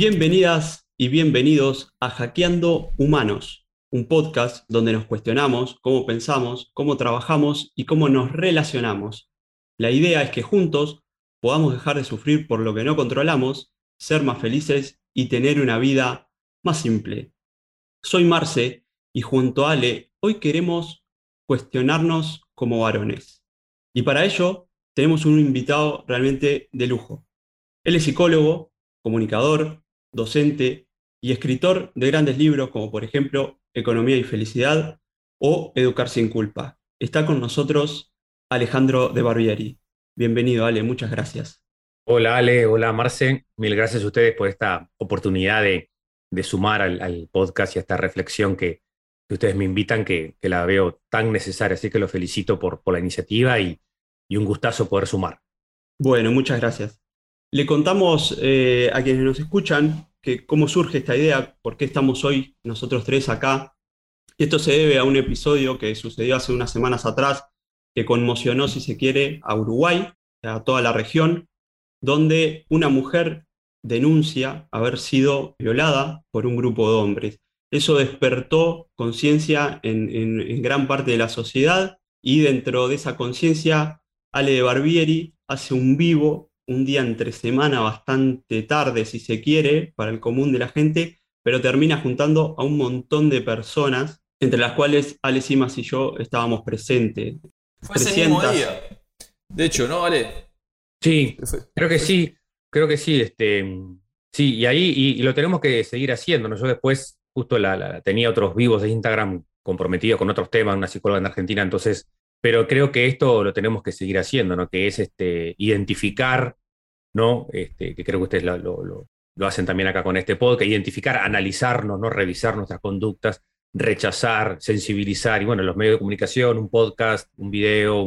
Bienvenidas y bienvenidos a Hackeando Humanos, un podcast donde nos cuestionamos cómo pensamos, cómo trabajamos y cómo nos relacionamos. La idea es que juntos podamos dejar de sufrir por lo que no controlamos, ser más felices y tener una vida más simple. Soy Marce y junto a Ale hoy queremos cuestionarnos como varones. Y para ello tenemos un invitado realmente de lujo. Él es psicólogo, comunicador, docente y escritor de grandes libros como por ejemplo Economía y Felicidad o Educar sin culpa. Está con nosotros Alejandro de Barbieri. Bienvenido, Ale, muchas gracias. Hola, Ale, hola, Marce. Mil gracias a ustedes por esta oportunidad de, sumar al, podcast y a esta reflexión que, ustedes me invitan, que, la veo tan necesaria. Así que lo felicito por, por la iniciativa y, un gustazo poder sumar. Bueno, muchas gracias. Le contamos eh, a quienes nos escuchan que cómo surge esta idea, por qué estamos hoy nosotros tres acá. Esto se debe a un episodio que sucedió hace unas semanas atrás que conmocionó, si se quiere, a Uruguay, a toda la región, donde una mujer denuncia haber sido violada por un grupo de hombres. Eso despertó conciencia en, gran parte de la sociedad y dentro de esa conciencia, Ale de Barbieri hace un vivo, un día entre semana bastante tarde, si se quiere, para el común de la gente, pero termina juntando a un montón de personas, entre las cuales Ale Simas y yo estábamos presentes. Fue ese mismo día. De hecho, ¿no, Ale? Sí, creo que sí, creo que sí. Este, sí, y ahí y, lo tenemos que seguir haciendo. ¿no? Yo después justo la, tenía otros vivos de Instagram comprometidos con otros temas, una psicóloga en Argentina, entonces, pero creo que esto lo tenemos que seguir haciendo, ¿no? Que es este, identificar, ¿no? Este, que creo que ustedes lo, hacen también acá con este podcast, identificar, analizarnos, ¿no? Revisar nuestras conductas, rechazar, sensibilizar, y bueno, los medios de comunicación, un podcast, un video,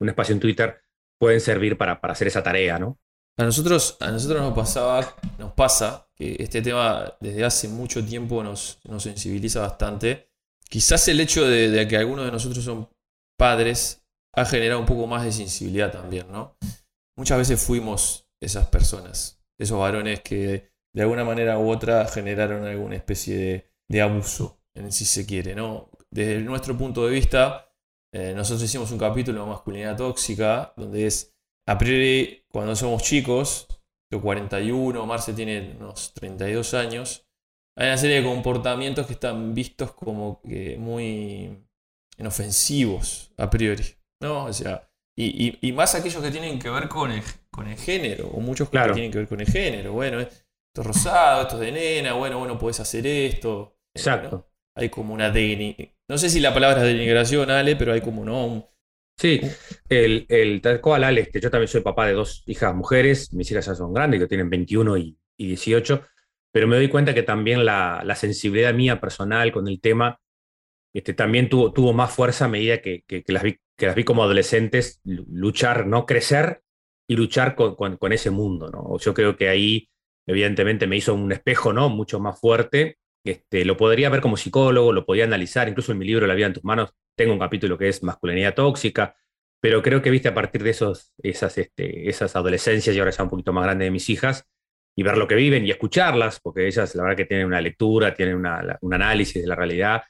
un espacio en Twitter, pueden servir para, para hacer esa tarea, ¿no? A nosotros, a nosotros nos, pasaba, nos pasa que este tema desde hace mucho tiempo nos, nos sensibiliza bastante. Quizás el hecho de, que algunos de nosotros son padres ha generado un poco más de sensibilidad también, ¿no? Muchas veces fuimos esas personas, esos varones que de alguna manera u otra generaron alguna especie de, abuso, en si se quiere, ¿no? Desde nuestro punto de vista, eh, nosotros hicimos un capítulo de masculinidad tóxica, donde es, a priori, cuando somos chicos, yo 41, Marce tiene unos 32 años, hay una serie de comportamientos que están vistos como que muy inofensivos, a priori. ¿no? O sea, y, más aquellos que tienen que ver con el, con el género, o muchos que tienen que ver con el género. Bueno, esto es rosado, esto es de nena, bueno, bueno, podés hacer esto. Exacto. Hay como una no sé si la palabra es denigración, Ale, pero hay como no. Sí, el, el tal cual, Ale, este, yo también soy papá de dos hijas mujeres, mis hijas ya son grandes, que tienen 21 y, 18, pero me doy cuenta que también la, sensibilidad mía personal con el tema este, también tuvo, tuvo más fuerza a medida que, que, las vi, que las vi como adolescentes luchar, no crecer y luchar con, con, ese mundo. ¿no? Yo creo que ahí, evidentemente, me hizo un espejo ¿no? mucho más fuerte este, lo podría ver como psicólogo, lo podía analizar, incluso en mi libro La vida en tus manos tengo un capítulo que es masculinidad tóxica, pero creo que viste a partir de esos, esas, este, esas adolescencias y ahora ya un poquito más grande de mis hijas, y ver lo que viven y escucharlas, porque ellas la verdad que tienen una lectura, tienen un análisis de la realidad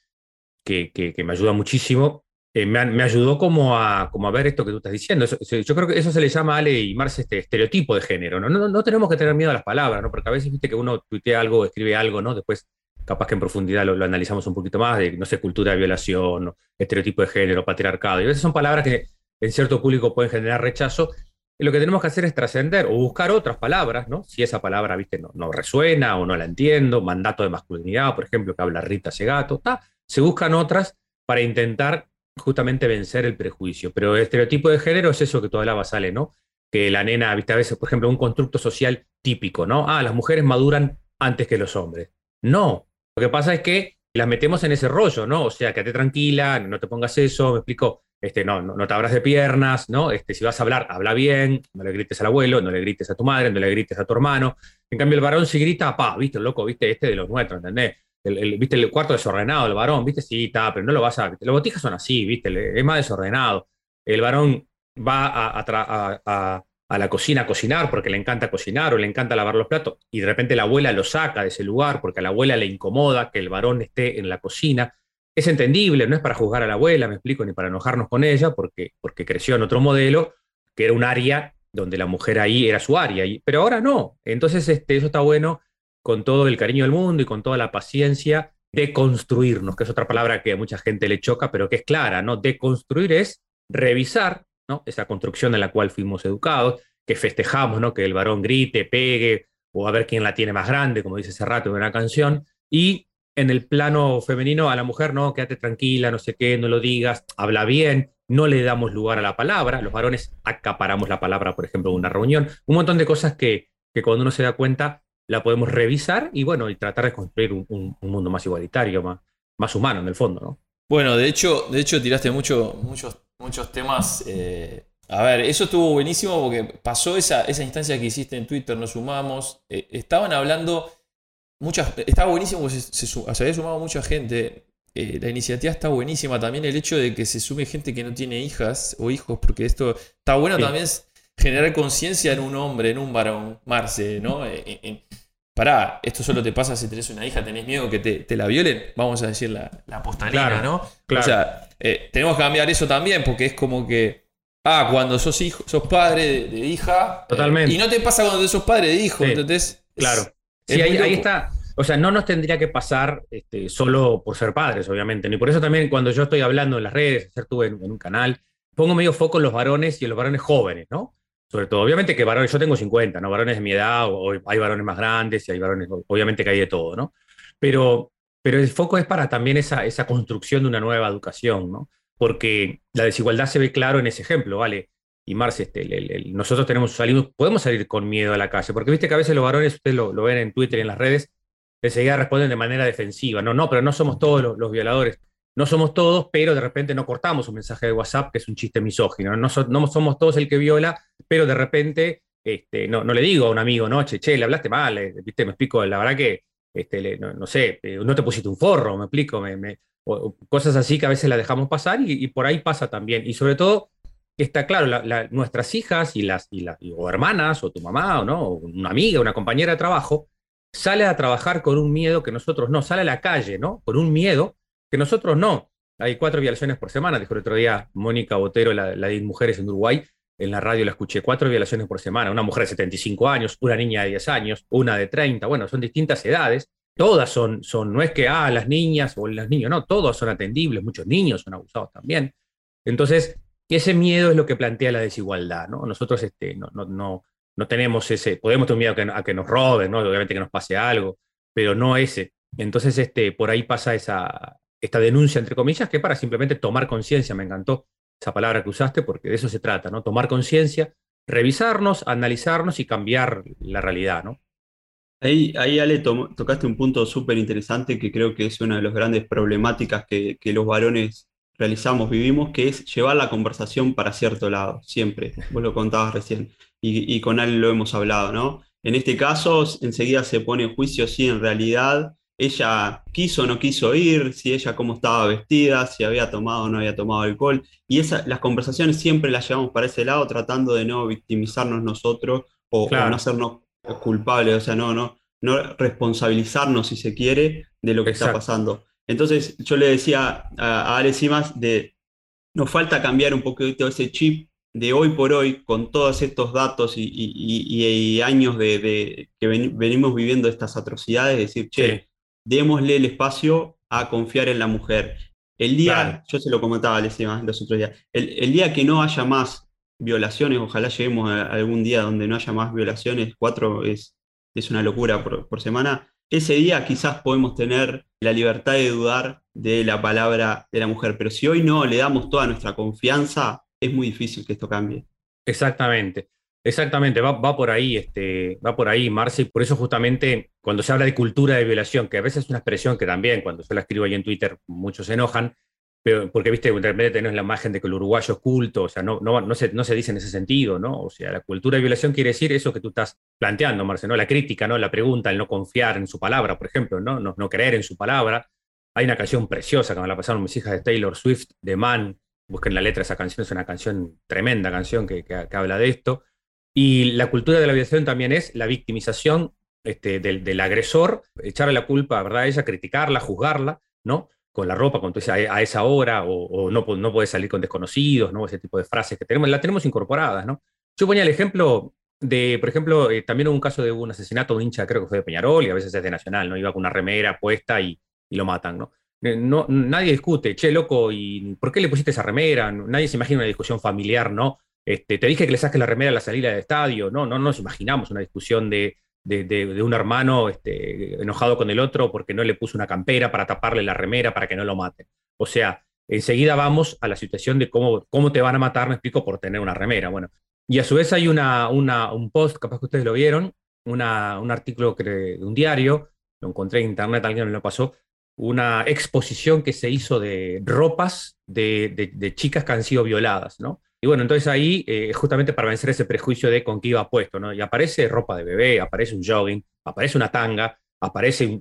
que, me ayuda muchísimo. Eh, me, ayudó como a, ver esto que tú estás diciendo. yo creo que eso se le llama, Ale y Marce, este estereotipo de género. ¿no? No, no, tenemos que tener miedo a las palabras, ¿no? porque a veces viste que uno tuitea algo, escribe algo, ¿no? después capaz que en profundidad lo, analizamos un poquito más, de, no sé, cultura de violación, estereotipo de género, patriarcado. Y a veces son palabras que en cierto público pueden generar rechazo. Lo que tenemos que hacer es trascender o buscar otras palabras, ¿no? Si esa palabra, viste, no, resuena o no la entiendo, mandato de masculinidad, por ejemplo, que habla Rita Segato, se buscan otras para intentar justamente vencer el prejuicio. Pero el estereotipo de género es eso que tú hablabas, sale, ¿no? Que la nena, viste, a veces, por ejemplo, un constructo social típico, ¿no? Ah, las mujeres maduran antes que los hombres. No, lo que pasa es que las metemos en ese rollo, ¿no? O sea, quédate tranquila, no te pongas eso, me explico, este, no, no, te abras de piernas, ¿no? Este, si vas a hablar, habla bien, no le grites al abuelo, no le grites a tu madre, no le grites a tu hermano. En cambio, el varón si grita, pa, viste, loco, viste, este de los nuestros, ¿entendés? El, viste, el cuarto desordenado, el varón, viste, sí, está, pero no lo vas a. Los botijas son así, viste, es más desordenado. El varón va a, a la cocina a cocinar porque le encanta cocinar o le encanta lavar los platos y de repente la abuela lo saca de ese lugar porque a la abuela le incomoda que el varón esté en la cocina. Es entendible, no es para juzgar a la abuela, me explico, ni para enojarnos con ella, porque, porque creció en otro modelo, que era un área donde la mujer ahí era su área, pero ahora no. Entonces este, eso está bueno con todo el cariño del mundo y con toda la paciencia de construirnos, que es otra palabra que a mucha gente le choca, pero que es clara, ¿no? Deconstruir es revisar ¿no? esa construcción en la cual fuimos educados, que festejamos, ¿no? Que el varón grite, pegue, o a ver quién la tiene más grande, como dice hace rato en una canción, y en el plano femenino a la mujer, no, quédate tranquila, no sé qué, no lo digas, habla bien, no le damos lugar a la palabra, los varones acaparamos la palabra, por ejemplo, en una reunión, un montón de cosas que, que cuando uno se da cuenta la podemos revisar y bueno, y tratar de construir un, mundo más igualitario, más, más humano en el fondo, ¿no? Bueno, de hecho, de hecho tiraste mucho, muchos, muchos temas. Eh, a ver, eso estuvo buenísimo porque pasó esa, esa instancia que hiciste en Twitter, nos sumamos. Eh, estaban hablando muchas. Estaba buenísimo porque se, había sumado mucha gente. Eh, la iniciativa está buenísima. También el hecho de que se sume gente que no tiene hijas o hijos, porque esto está bueno también generar conciencia en un hombre, en un varón, Marce, ¿no? En, pará, esto solo te pasa si tenés una hija, tenés miedo que te, la violen, vamos a decir la, la postalina, ¿no? O sea, eh, tenemos que cambiar eso también porque es como que, ah, cuando sos hijo, sos padre de, hija. Eh, Totalmente. y no te pasa cuando sos padre de hijo, entonces. Claro. sí, ahí, está. O sea, no nos tendría que pasar este, solo por ser padres, obviamente. Y por eso también cuando yo estoy hablando en las redes, ayer estuve en, en un canal, pongo medio foco en los varones y en los varones jóvenes, ¿no? Sobre todo. Obviamente que varones, yo tengo 50, ¿no? Varones de mi edad, o, hay varones más grandes y hay varones, obviamente que hay de todo, ¿no? Pero, pero el foco es para también esa, esa construcción de una nueva educación, ¿no? Porque la desigualdad se ve claro en ese ejemplo, ¿vale? Y Marce, este, nosotros tenemos salimos, podemos salir con miedo a la calle, porque viste que a veces los varones, ustedes lo, ven en Twitter y en las redes, enseguida responden de manera defensiva, no, no, pero no somos todos los violadores no somos todos, pero de repente no cortamos un mensaje de WhatsApp que es un chiste misógino. No, somos todos el que viola, pero de repente este, no, no, le digo a un amigo, no, che, che, le hablaste mal, eh, ¿viste? me explico, la verdad que, este, no, sé, eh, no te pusiste un forro, me explico, me, cosas así que a veces la dejamos pasar y, por ahí pasa también. Y sobre todo, está claro, nuestras hijas y las, y o hermanas, o tu mamá, o no, una amiga, una compañera de trabajo, sale a trabajar con un miedo que nosotros no, sale a la calle, ¿no? Con un miedo que nosotros no. Hay cuatro violaciones por semana, dijo el otro día Mónica Botero, la, de mujeres en Uruguay, en la radio la escuché, cuatro violaciones por semana, una mujer de 75 años, una niña de 10 años, una de 30, bueno, son distintas edades, todas son, son no es que, ah, las niñas o los niños, no, todos son atendibles, muchos niños son abusados también. Entonces, ese miedo es lo que plantea la desigualdad, ¿no? Nosotros este, no, no, no, no tenemos ese, podemos tener miedo a que, a que nos roben, ¿no? Obviamente que nos pase algo, pero no ese. Entonces, este, por ahí pasa esa, esta denuncia, entre comillas, que para simplemente tomar conciencia, me encantó esa palabra que usaste, porque de eso se trata, ¿no? Tomar conciencia, revisarnos, analizarnos y cambiar la realidad, ¿no? Ahí, ahí Ale, tocaste un punto súper interesante que creo que es una de las grandes problemáticas que, los varones realizamos, vivimos, que es llevar la conversación para cierto lado, siempre. Vos lo contabas recién, y, y con Ale lo hemos hablado, ¿no? En este caso, enseguida se pone en juicio si en realidad ella quiso o no quiso ir, si ella cómo estaba vestida, si había tomado o no había tomado alcohol. Y esa, las conversaciones siempre las llevamos para ese lado, tratando de no victimizarnos nosotros o, no hacernos culpables, o sea, no, no, no responsabilizarnos, si se quiere, de lo que está pasando. Entonces, yo le decía a, a Simas de, nos falta cambiar un poquito ese chip de hoy por hoy, con todos estos datos y, años de, que venimos viviendo estas atrocidades, decir, che, démosle el espacio a confiar en la mujer. El día, yo se lo comentaba los otros días, el, día que no haya más violaciones, ojalá lleguemos a algún día donde no haya más violaciones, cuatro es, es una locura por, semana, ese día quizás podemos tener la libertad de dudar de la palabra de la mujer, pero si hoy no le damos toda nuestra confianza, es muy difícil que esto cambie. Exactamente. Exactamente, va, por ahí, este, va por ahí, Marce, por eso justamente cuando se habla de cultura de violación, que a veces es una expresión que también cuando yo la escribo ahí en Twitter muchos se enojan, pero porque viste, de repente la imagen de que el uruguayo es culto, o sea, no, no, se, no se dice en ese sentido, ¿no? O sea, la cultura de violación quiere decir eso que tú estás planteando, Marce, ¿no? La crítica, ¿no? La pregunta, el no confiar en su palabra, por ejemplo, ¿no? No, no creer en su palabra. Hay una canción preciosa que me la pasaron mis hijas de Taylor Swift, de Man, busquen la letra de esa canción, es una canción, tremenda canción que, que habla de esto Y la cultura de la violación también es la victimización este, del, agresor, echarle la culpa, ¿verdad? A ella, criticarla, juzgarla, ¿no? Con la ropa, con a, esa hora, o, no, no puede salir con desconocidos, ¿no? Ese tipo de frases que tenemos, la tenemos incorporadas, ¿no? Yo ponía el ejemplo de, por ejemplo, eh, también hubo un caso de un asesinato de un hincha, creo que fue de Peñarol, y a veces es de Nacional, ¿no? Iba con una remera puesta y, lo matan, ¿no? Eh, ¿no? Nadie discute, che, loco, ¿y por qué le pusiste esa remera? Nadie se imagina una discusión familiar, ¿no? Este, te dije que le saques la remera a la salida del estadio, no, no nos imaginamos una discusión de, de, un hermano este, enojado con el otro porque no le puso una campera para taparle la remera para que no lo mate. O sea, enseguida vamos a la situación de cómo, cómo te van a matar, me explico, por tener una remera. Bueno, y a su vez hay una, una, un post, capaz que ustedes lo vieron, una, un artículo de un diario, lo encontré en internet, alguien me lo pasó, una exposición que se hizo de ropas de, de chicas que han sido violadas, ¿no? Y bueno, entonces ahí, eh, justamente para vencer ese prejuicio de con qué iba puesto, ¿no? Y aparece ropa de bebé, aparece un jogging, aparece una tanga, aparece,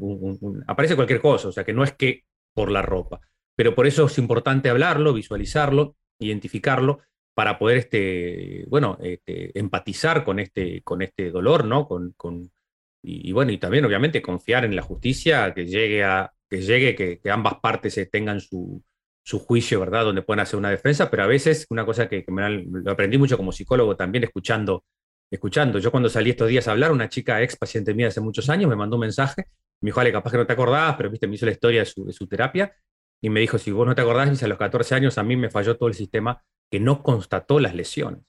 aparece cualquier cosa, o sea que no es que por la ropa. Pero por eso es importante hablarlo, visualizarlo, identificarlo, para poder, este, bueno, este, empatizar con este, con este dolor, ¿no? Con, con y, bueno, y también obviamente confiar en la justicia, que llegue a, que llegue, que, que ambas partes tengan su, su juicio, ¿verdad? Donde pueden hacer una defensa, pero a veces una cosa que, lo aprendí mucho como psicólogo también escuchando, escuchando. Yo cuando salí estos días a hablar, una chica ex paciente mía hace muchos años me mandó un mensaje, me dijo, Ale, capaz que no te acordabas, pero viste, me hizo la historia de su, terapia y me dijo, si vos no te acordás, dice, a los 14 años a mí me falló todo el sistema que no constató las lesiones.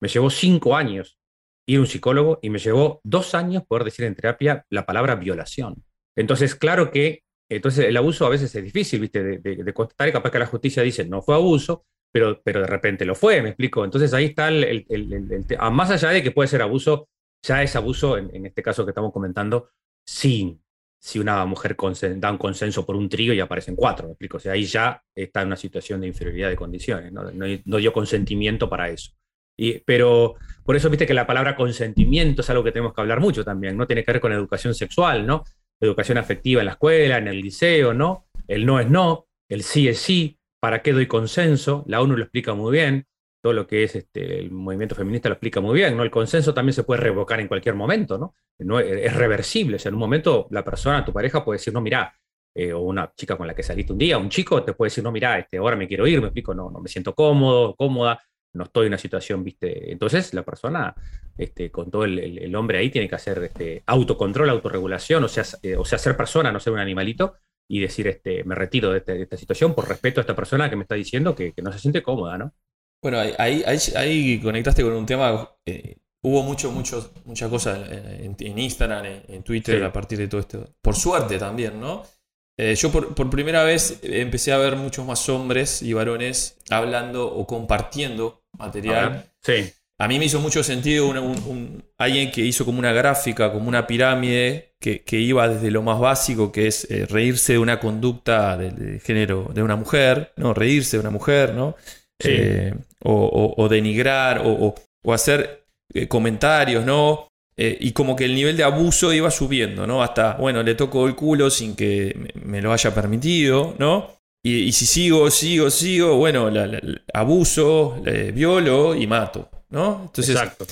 Me llevó cinco años ir a un psicólogo y me llevó dos años poder decir en terapia la palabra violación. Entonces, claro que entonces, el abuso a veces es difícil, ¿viste? De, de, constatar y capaz que la justicia dice no fue abuso, pero, pero de repente lo fue, me explico. Entonces, ahí está el, el, Más allá de que puede ser abuso, ya es abuso, en, este caso que estamos comentando, sin si una mujer da un consenso por un trío y aparecen cuatro, me explico. O sea, ahí ya está en una situación de inferioridad de condiciones, no, no, dio consentimiento para eso. Y, pero por eso viste que la palabra consentimiento es algo que tenemos que hablar mucho también, ¿no? Tiene que ver con educación sexual, ¿no? Educación afectiva en la escuela, en el liceo, ¿no? El no es no, el sí es sí, ¿para qué doy consenso? La ONU lo explica muy bien, todo lo que es este, el movimiento feminista lo explica muy bien, ¿no? El consenso también se puede revocar en cualquier momento, ¿no? no es reversible, o sea, en un momento la persona, tu pareja puede decir, no, mira, eh, o una chica con la que saliste un día, un chico te puede decir, no, mira, este, ahora me quiero ir, me explico, no, no me siento cómodo, cómoda, no estoy en una situación, viste. Entonces, la persona, este, con todo el, hombre ahí, tiene que hacer este, autocontrol, autorregulación, o sea, eh, o sea, ser persona, no ser un animalito, y decir, este, me retiro este, de, esta situación por respeto a esta persona que me está diciendo que, no se siente cómoda, ¿no? Bueno, ahí, ahí, conectaste con un tema. Eh, hubo mucho, mucho, muchas cosas en, Instagram, en, Twitter, a partir de todo esto. Por suerte también, ¿no? Eh, yo por, primera vez empecé a ver muchos más hombres y varones hablando o compartiendo material. sí. A mí me hizo mucho sentido alguien que hizo como una gráfica, como una pirámide, que, iba desde lo más básico, que es eh, reírse de una conducta de, género de una mujer, ¿no? Reírse de una mujer, ¿no? Eh, o, denigrar, o, hacer comentarios, ¿no? Eh, y como que el nivel de abuso iba subiendo, ¿no? Hasta, bueno, le toco el culo sin que me lo haya permitido, ¿no? Y, si sigo, sigo, sigo, bueno, abuso, violo y mato, ¿no? Entonces, Exacto.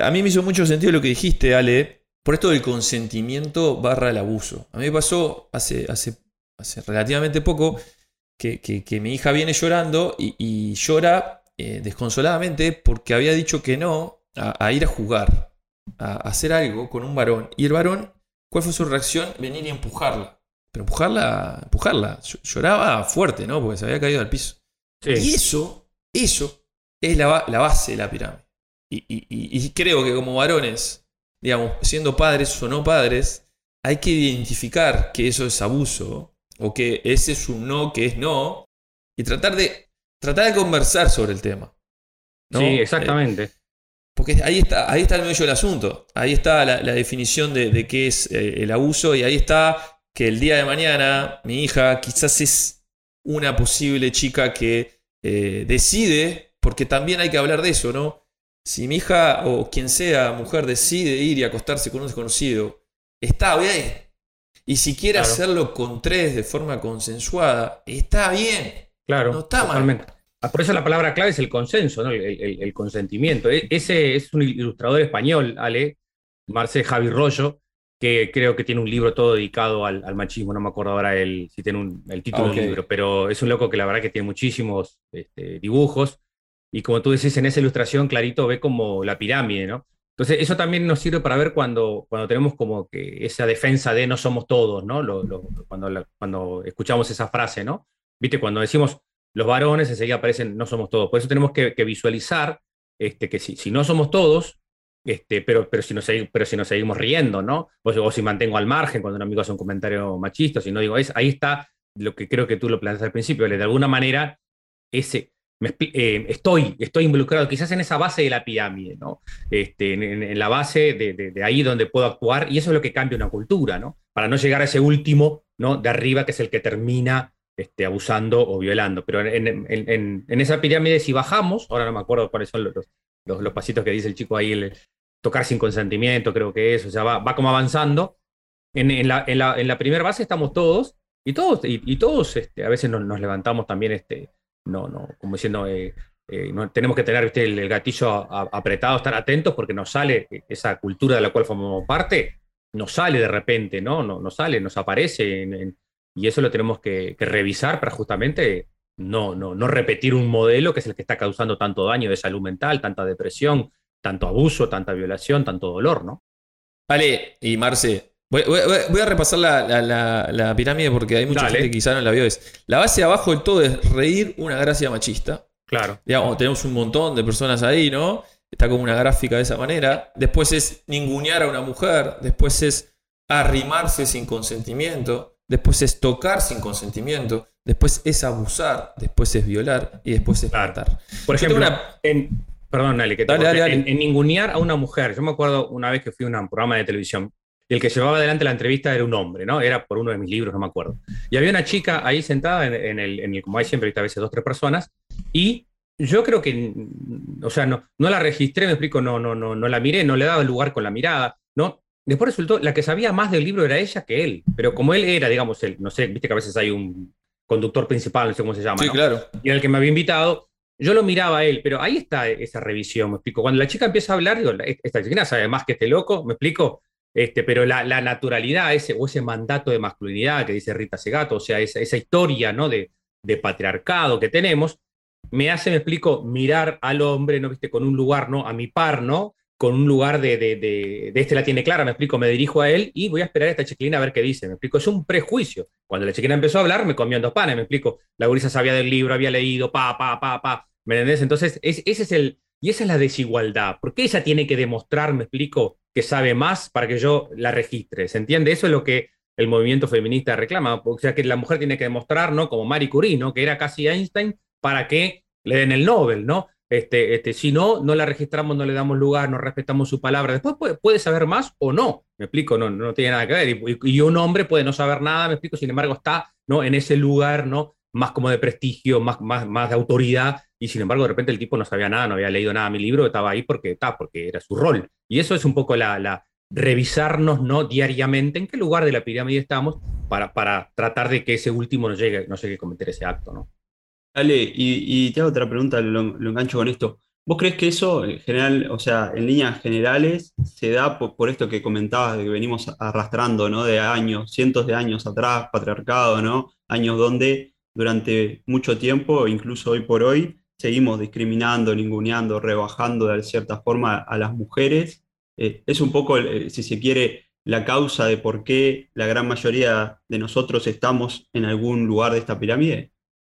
a mí me hizo mucho sentido lo que dijiste, Ale, por esto del consentimiento barra el abuso. A mí me pasó hace, hace, hace relativamente poco que, mi hija viene llorando y, llora eh, desconsoladamente porque había dicho que no a ir a jugar a hacer algo con un varón y el varón, ¿cuál fue su reacción? Venir y empujarla. Pero empujarla, empujarla. Lloraba fuerte, ¿no? Porque se había caído al piso. Y eso, eso es la, base de la pirámide. Y, creo que como varones, digamos, siendo padres o no padres, hay que identificar que eso es abuso o que ese es un no que es no y tratar de, tratar de conversar sobre el tema. Sí, exactamente. Porque ahí está, ahí está el medio del asunto. Ahí está la, definición de, qué es eh, el abuso y ahí está que el día de mañana mi hija quizás es una posible chica que eh, decide, porque también hay que hablar de eso, ¿no? Si mi hija o quien sea mujer decide ir y acostarse con un desconocido, está bien. Y si quiere hacerlo con tres de forma consensuada, está bien. Claro. No está mal. Ah, por eso la palabra clave es el consenso, ¿no? el, consentimiento. E, ese es un ilustrador español, Ale, Marcel Javi Rollo, que creo que tiene un libro todo dedicado al, machismo, no me acuerdo ahora el, si tiene el título del libro, pero es un loco que la verdad que tiene muchísimos este, dibujos y como tú decís, en esa ilustración clarito ve como la pirámide, ¿no? Entonces, eso también nos sirve para ver cuando, cuando tenemos como que esa defensa de no somos todos, ¿no? cuando, cuando escuchamos esa frase, ¿no? Viste, cuando decimos los varones, enseguida aparecen no somos todos. Por eso tenemos que, visualizar este, que si, si no somos todos, este, pero, pero, si nos, pero si nos seguimos riendo, ¿no? O, si mantengo al margen cuando un amigo hace un comentario machista, si no digo, es, ahí está lo que creo que tú lo planteas al principio, de alguna manera, ese, eh, estoy, estoy involucrado quizás en esa base de la pirámide, ¿no? Este, en, la base de, ahí donde puedo actuar, y eso es lo que cambia una cultura, ¿no? Para no llegar a ese último, ¿no? De arriba, que es el que termina este, abusando o violando. Pero en, esa pirámide, si bajamos, ahora no me acuerdo cuáles son los, los, pasitos que dice el chico ahí, el, tocar sin consentimiento, creo que es, o sea, va, como avanzando. En, la, primera base estamos todos, y todos, y, todos este, a veces nos, levantamos también, este, no, no, como diciendo, eh, eh, no, tenemos que tener el, gatillo apretado, estar atentos, porque nos sale esa cultura de la cual formamos parte, nos sale de repente, ¿no? no nos sale, nos aparece, y eso lo tenemos que, revisar para justamente no, no, no repetir un modelo que es el que está causando tanto daño de salud mental, tanta depresión, tanto abuso, tanta violación, tanto dolor, ¿no? Vale, y Marce, voy, a repasar la, pirámide porque hay mucha gente que quizá no la vio. Es, la base de abajo del todo es reír una gracia machista. Claro. Digamos, tenemos un montón de personas ahí, ¿no? Está como una gráfica de esa manera. Después es ningunear a una mujer. Después es arrimarse sin consentimiento. Después es tocar sin consentimiento. Después es abusar. Después es violar. Y después es matar. Por ejemplo, una... en, Perdón, Ale, que te En, ningunear a una mujer. Yo me acuerdo una vez que fui a un programa de televisión y el que llevaba adelante la entrevista era un hombre, ¿no? Era por uno de mis libros, no me acuerdo. Y había una chica ahí sentada en, el, en el, como hay siempre, a veces dos, tres personas, y yo creo que, o sea, no, no la registré, me explico, no, no, no, no la miré, no le daba el lugar con la mirada, ¿no? Después resultó, la que sabía más del libro era ella que él, pero como él era, digamos, él, no sé, viste que a veces hay un conductor principal, no sé cómo se llama. Sí, claro. Y era el que me había invitado, yo lo miraba a él, pero ahí está esa revisión, me explico. Cuando la chica empieza a hablar, digo, esta chica sabe más que este loco, me explico. Este, pero la, naturalidad ese, o ese mandato de masculinidad que dice Rita Segato, o sea, esa, esa historia ¿no? de, de, patriarcado que tenemos, me hace, me explico, mirar al hombre, ¿no? ¿Viste? Con un lugar, ¿no? A mi par, ¿no? Con un lugar de, de, de, este la tiene clara, me explico, me dirijo a él y voy a esperar a esta chiquilina a ver qué dice, me explico, es un prejuicio. Cuando la chiquilina empezó a hablar, me comió en dos panes, me explico, la gurisa sabía del libro, había leído, pa, pa, pa, pa, ¿Me entendés? Entonces, ese es el, y esa es la desigualdad. ¿Por qué ella tiene que demostrar, me explico, que sabe más para que yo la registre? ¿Se entiende? Eso es lo que el movimiento feminista reclama. O sea, que la mujer tiene que demostrar, ¿no? Como Marie Curie, ¿no? Que era casi Einstein, para que le den el Nobel, ¿no? Este, este, si no, no la registramos, no le damos lugar, no respetamos su palabra. Después puede, saber más o no, me explico, no, no tiene nada que ver. Y, y, un hombre puede no saber nada, me explico, sin embargo está ¿no? en ese lugar ¿no? más como de prestigio, más, más, más de autoridad, y sin embargo de repente el tipo no sabía nada, no había leído nada de mi libro, estaba ahí porque, está, porque era su rol. Y eso es un poco la, la, revisarnos ¿no? diariamente en qué lugar de la pirámide estamos para, para tratar de que ese último no llegue, no llegue a cometer ese acto. ¿no? Ale, y, te hago otra pregunta, lo, engancho con esto. ¿Vos crees que eso, en general, o sea, en líneas generales, se da por, esto que comentabas, de que venimos arrastrando, ¿no? De años, cientos de años atrás, patriarcado, ¿no? Años donde durante mucho tiempo, incluso hoy por hoy, seguimos discriminando, ninguneando, rebajando de cierta forma a las mujeres. Eh, es un poco, eh, si se quiere, la causa de por qué la gran mayoría de nosotros estamos en algún lugar de esta pirámide.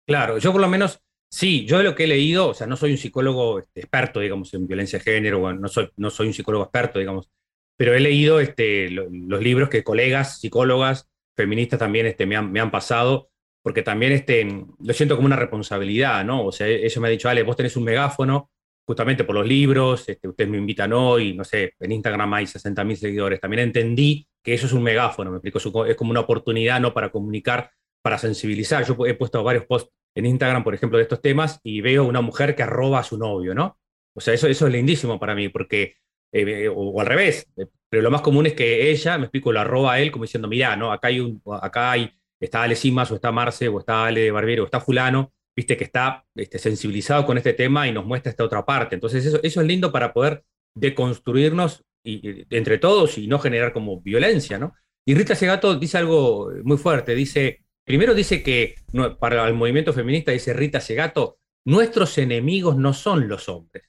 Claro, yo por lo menos, sí, yo de lo que he leído, o sea, no soy un psicólogo este, experto, digamos, en violencia de género, no, soy, no soy un psicólogo experto, digamos, pero he leído este, los libros que colegas, psicólogas, feministas también este, me, han, me han pasado porque también este, lo siento como una responsabilidad, ¿no? O sea, ella me ha dicho, Ale, vos tenés un megáfono, justamente por los libros, este, ustedes me invitan hoy, no sé, en Instagram hay 60.000 seguidores. También entendí que eso es un megáfono, me explico, es como una oportunidad, ¿no? Para comunicar, para sensibilizar. Yo he puesto varios posts en Instagram, por ejemplo, de estos temas y veo una mujer que arroba a su novio, ¿no? O sea, eso, es lindísimo para mí, porque, eh, o, al revés, eh, pero lo más común es que ella, me explico, lo arroba a él como diciendo, mira, ¿no? Acá hay, acá hay está Ale Simas, o está Marce, o está Ale Barbiero, o está Fulano, viste, que está este, sensibilizado con este tema y nos muestra esta otra parte. Entonces, eso, eso es lindo para poder deconstruirnos y, entre todos y no generar como violencia, ¿no? Y Rita Segato dice algo muy fuerte, dice, primero dice que para el movimiento feminista, dice Rita Segato, nuestros enemigos no son los hombres.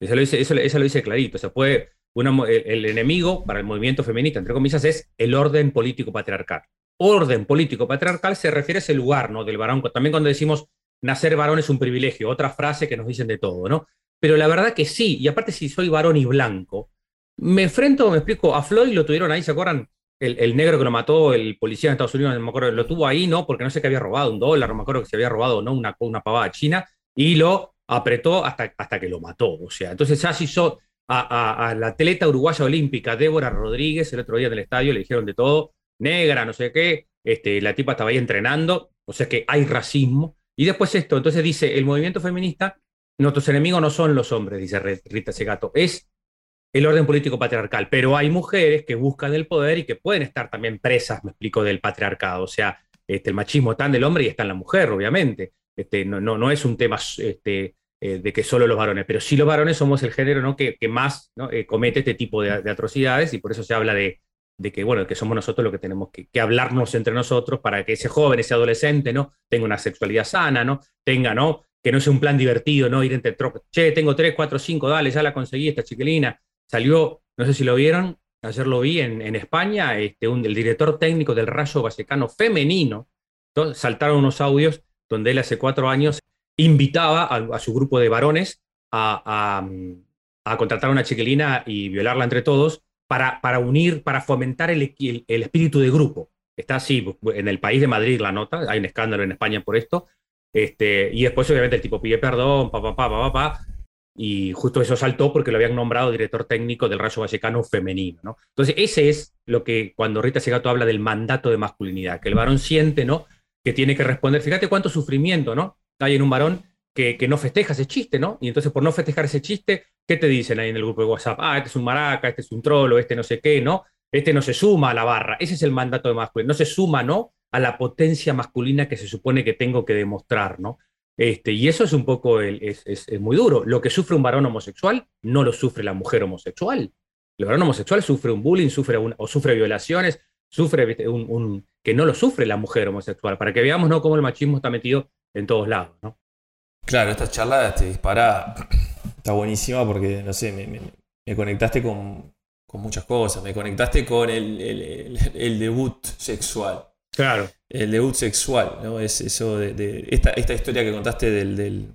Eso lo dice, eso, clarito, puede, el, enemigo para el movimiento feminista, entre comillas, es el orden político patriarcal. Orden político patriarcal se refiere a ese lugar, ¿no? Del varón, también cuando decimos nacer varón es un privilegio, otra frase que nos dicen de todo, ¿no? Pero la verdad que sí, y aparte si soy varón y blanco, me enfrento, me explico, a Floyd lo tuvieron ahí, ¿se acuerdan? El, negro que lo mató, el policía de Estados Unidos, no me acuerdo, lo tuvo ahí, ¿no? Porque no sé que había robado un dólar, no me acuerdo que se había robado, ¿no? Una, una pavada china, y lo apretó hasta, hasta que lo mató. O sea, entonces ya hizo a, a, la atleta uruguaya olímpica, Débora Rodríguez, el otro día en el estadio le dijeron de todo, negra, no sé qué, este, la tipa estaba ahí entrenando, o sea que hay racismo. Y después esto, entonces dice, el movimiento feminista, nuestros enemigos no son los hombres, dice Rita Segato, es el orden político patriarcal, pero hay mujeres que buscan el poder y que pueden estar también presas, me explico, del patriarcado, o sea, este, el machismo está en el hombre y está en la mujer, obviamente. Este, no, no, no es un tema este, eh, de que solo los varones, pero sí los varones somos el género ¿no? que, que más. Eh, comete este tipo de, atrocidades y por eso se habla de, de que, bueno, que somos nosotros los que tenemos que, hablarnos entre nosotros para que ese joven, ese adolescente, ¿no? Tenga una sexualidad sana, ¿no? Tenga, ¿no? Que no sea un plan divertido, ¿no? Ir entre tropas. Che, tengo tres, cuatro, cinco, dale, ya la conseguí, esta chiquilina. Salió, no sé si lo vieron, ayer lo vi en, en España, este, un, el director técnico del Rayo Vallecano femenino, saltaron unos audios donde él hace cuatro años invitaba a, su grupo de varones a, contratar a una chiquilina y violarla entre todos para, para unir, para fomentar el, el, espíritu de grupo. Está así, en el país de Madrid la nota, hay un escándalo en España por esto, este, y después obviamente el tipo pide perdón, pa, pa, pa, pa, pa, y justo eso saltó porque lo habían nombrado director técnico del Rayo Vallecano femenino, ¿no? Entonces ese es lo que cuando Rita Segato habla del mandato de masculinidad, que el varón siente, ¿no? Que tiene que responder, fíjate cuánto sufrimiento, ¿no? hay en un varón que, que, no festeja ese chiste, ¿no? Y entonces por no festejar ese chiste, ¿qué te dicen ahí en el grupo de WhatsApp? Ah, este es un maraca, este es un trolo, este no sé qué, ¿no? Este no se suma a la barra. Ese es el mandato de masculino. No se suma, ¿no? A la potencia masculina que se supone que tengo que demostrar, ¿no? Este, y eso es un poco, el, es, es, muy duro. Lo que sufre un varón homosexual no lo sufre la mujer homosexual. El varón homosexual sufre un bullying, sufre o sufre violaciones, sufre un, un, que no lo sufre la mujer homosexual. Para que veamos ¿no? cómo el machismo está metido en todos lados, ¿no? Claro, esta charla te dispara, está buenísima porque, no sé, me, conectaste con, muchas cosas, me conectaste con el, debut sexual. Claro. El debut sexual, ¿no? Es eso de, esta, esta, historia que contaste del,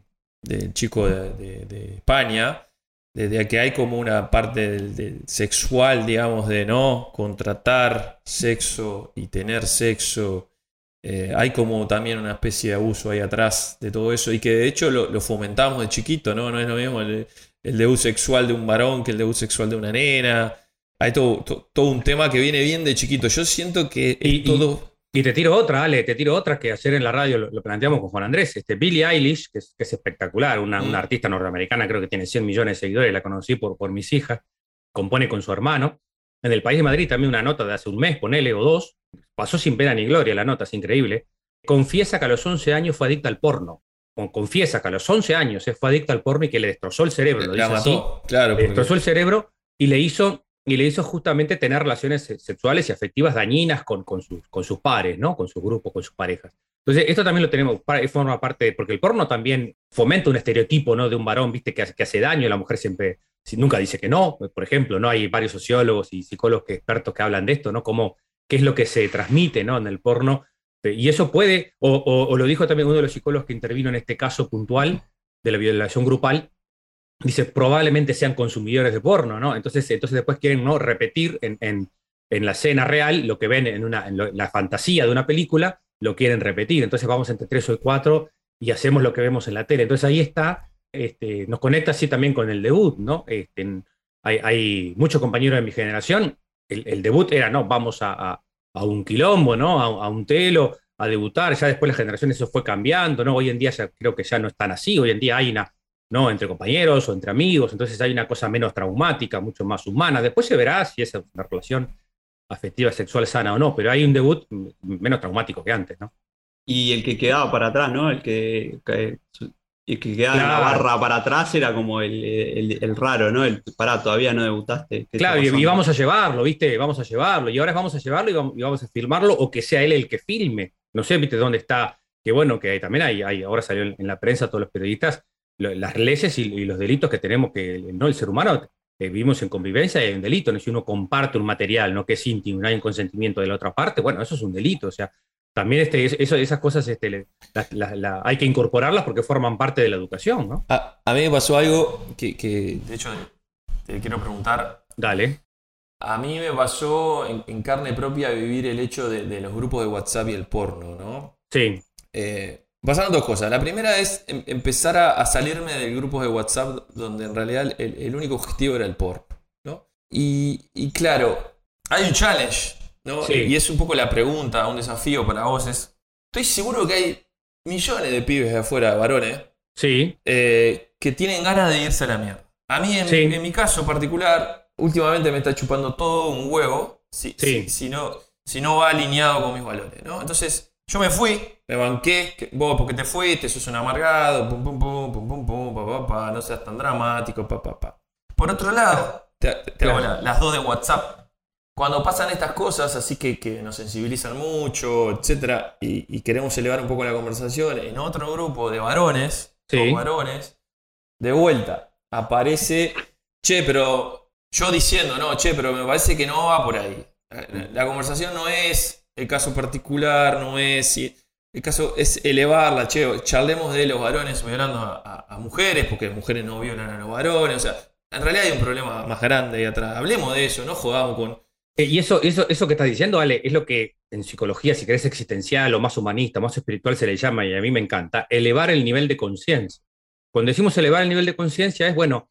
chico de, España, desde que hay como una parte del, sexual, digamos, de no contratar sexo y tener sexo eh, hay como también una especie de abuso ahí atrás de todo eso y que de hecho lo, fomentamos de chiquito, ¿no? No es lo mismo el, debut sexual de un varón que el debut sexual de una nena. Hay todo, todo, un tema que viene bien de chiquito. Yo siento que y, todo... Y, te tiro otra, Ale, te tiro otra que ayer en la radio lo, planteamos con Juan Andrés. Este, Billie Eilish, que es, espectacular, una, una, mm. artista norteamericana, creo que tiene 100 millones de seguidores, la conocí por, por mis hijas, compone con su hermano. En el país de Madrid también una nota de hace un mes, ponele, o dos, pasó sin pena ni gloria la nota, es increíble. Confiesa que a los 11 años fue adicta al porno. Confiesa que a los 11 años fue adicta al porno y que le destrozó el cerebro. Lo mató, claro. Le destrozó el cerebro y le hizo y le hizo justamente tener relaciones sexuales y afectivas dañinas con, con, sus, con sus pares, ¿no? Con su grupo, con sus parejas. Entonces, esto también lo tenemos, forma parte, porque el porno también fomenta un estereotipo, ¿no? De un varón, ¿viste? Que hace, que hace daño, la mujer siempre, nunca dice que no, por ejemplo, ¿no? Hay varios sociólogos y psicólogos que, expertos que hablan de esto, ¿no? Como qué es lo que se transmite ¿no? en el porno. Y eso puede, o, lo dijo también uno de los psicólogos que intervino en este caso puntual de la violación grupal, dice, probablemente sean consumidores de porno, ¿no? Entonces, entonces después quieren ¿no? repetir en, en, en la escena real lo que ven en, una, la fantasía de una película, lo quieren repetir. Entonces vamos entre tres o cuatro y hacemos lo que vemos en la tele. Entonces ahí está, este, nos conecta así también con el debut, ¿no? Este, hay, hay muchos compañeros de mi generación el, debut era, no, vamos a, un quilombo, ¿no? A, un telo, a debutar, ya después la generación eso fue cambiando, ¿no? Hoy en día ya, creo que ya no es tan así, hoy en día hay una, ¿no? Entre compañeros o entre amigos, entonces hay una cosa menos traumática, mucho más humana. Después se verá si es una relación afectiva sexual sana o no, pero hay un debut menos traumático que antes, ¿no? y el que quedaba para atrás, ¿no? El que, que- el que quedaba en la barra para atrás era como el, el- el raro, ¿no? El pará, todavía no debutaste. ¿qué está Claro, y, vamos a llevarlo, ¿viste? Vamos a llevarlo. Y ahora vamos a llevarlo y vamos, y vamos a filmarlo o que sea él el que filme. No sé, ¿viste? ¿Dónde está? Que bueno, que también hay, hay ahora salió en, la prensa todos los periodistas las leyes y, y los delitos que tenemos que, ¿no? El ser humano eh, vivimos en convivencia y hay un delito, ¿no? Si uno comparte un material, ¿no? Que es íntimo, no hay un consentimiento de la otra parte, bueno, eso es un delito, o sea, también este, eso, esas cosas este, le- la- la- la- hay que incorporarlas porque forman parte de la educación, ¿no? A, a mí me pasó algo que, que, de hecho, te quiero preguntar. Dale. A mí me pasó en, en carne propia vivir el hecho de, de los grupos de WhatsApp y el porno, ¿no? Sí, Eh, pasaron dos cosas. La primera es em- empezar a, a salirme del grupo de WhatsApp donde en realidad el, el único objetivo era el porno, ¿no? Y, y claro, hay un challenge, ¿no? Sí. Y es un poco la pregunta, un desafío para vos es, estoy seguro que hay millones de pibes de afuera, varones, sí, eh, que tienen ganas de irse a la mierda. A mí, en, Sí. en mi caso particular, últimamente me está chupando todo un huevo si, Sí. si, si no, si no va alineado con mis valores, ¿no? Entonces, yo me fui, me banqué, que vos porque te fuiste, sos un amargado, pum, pum, pum, pum, pum, pum, pa, pa, pa, no seas tan dramático, pa, pa, pa. Por otro lado, te, te la- las dos de WhatsApp. Cuando pasan estas cosas, así que, que nos sensibilizan mucho, etcétera, y, y queremos elevar un poco la conversación, en otro grupo de varones, Sí. varones, de vuelta, aparece, che, pero yo diciendo, no, che, pero me parece que no va por ahí. La, la conversación no es el caso particular, no es. El caso es elevarla, che, charlemos de los varones violando a, a- mujeres, porque las mujeres no violan a los varones, o sea, en realidad hay un problema más grande ahí atrás. Hablemos de eso, no jodamos con. Eh, Y eso, eso, eso que estás diciendo, Ale, es lo que en psicología, si querés existencial o más humanista, más espiritual se le llama, y a mí me encanta, elevar el nivel de conciencia. Cuando decimos elevar el nivel de conciencia es, bueno,